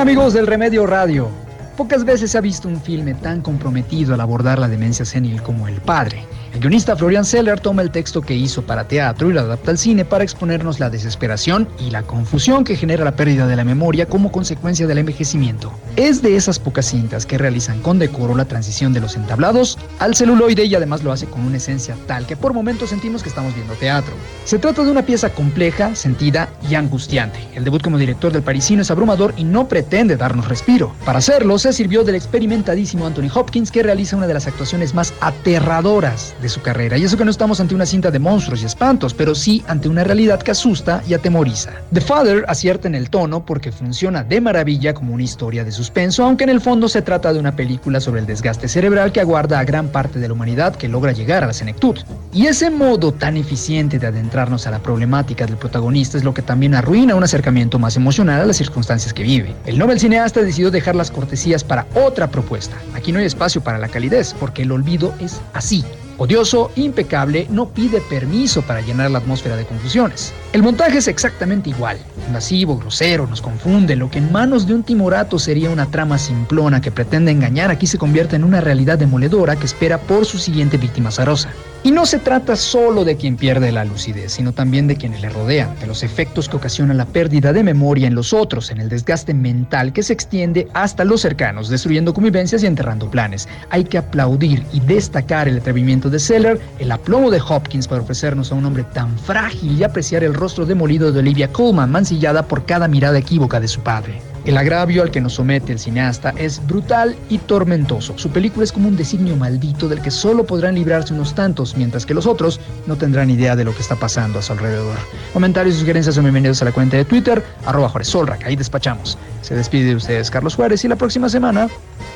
amigos del Remedio Radio. Pocas veces se ha visto un filme tan comprometido al abordar la demencia senil como El Padre. El guionista Florian Seller toma el texto que hizo para teatro y lo adapta al cine para exponernos la desesperación y la confusión que genera la pérdida de la memoria como consecuencia del envejecimiento. Es de esas pocas cintas que realizan con decoro la transición de los entablados al celuloide y además lo hace con una esencia tal que por momentos sentimos que estamos viendo teatro. Se trata de una pieza compleja, sentida y angustiante. El debut como director del parisino es abrumador y no pretende darnos respiro. Para hacerlo, se sirvió del experimentadísimo Anthony Hopkins que realiza una de las actuaciones más aterradoras de su carrera. Y eso que no estamos ante una cinta de monstruos y espantos, pero sí ante una realidad que asusta y atemoriza. The Father acierta en el tono porque funciona de maravilla como una historia de suspenso, aunque en el fondo se trata de una película sobre el desgaste cerebral que aguarda a gran parte de la humanidad que logra llegar a la senectud. Y ese modo tan eficiente de adentrarnos a la problemática del protagonista es lo que también arruina un acercamiento más emocional a las circunstancias que vive. El Nobel cineasta decidió dejar las cortesías para otra propuesta. Aquí no hay espacio para la calidez, porque el olvido es así, Odioso, impecable, no pide permiso para llenar la atmósfera de confusiones. El montaje es exactamente igual, invasivo, grosero, nos confunde, lo que en manos de un timorato sería una trama simplona que pretende engañar aquí se convierte en una realidad demoledora que espera por su siguiente víctima zarosa. Y no se trata solo de quien pierde la lucidez, sino también de quienes le rodean, de los efectos que ocasiona la pérdida de memoria en los otros, en el desgaste mental que se extiende hasta los cercanos, destruyendo convivencias y enterrando planes. Hay que aplaudir y destacar el atrevimiento de Seller, el aplomo de Hopkins para ofrecernos a un hombre tan frágil y apreciar el rostro demolido de Olivia Colman, mancillada por cada mirada equívoca de su padre. El agravio al que nos somete el cineasta es brutal y tormentoso. Su película es como un designio maldito del que solo podrán librarse unos tantos, mientras que los otros no tendrán idea de lo que está pasando a su alrededor. Comentarios y sugerencias son bienvenidos a la cuenta de Twitter, arroba Solrak, ahí despachamos. Se despide de ustedes Carlos Juárez y la próxima semana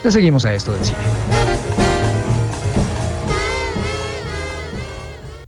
le seguimos a esto del cine.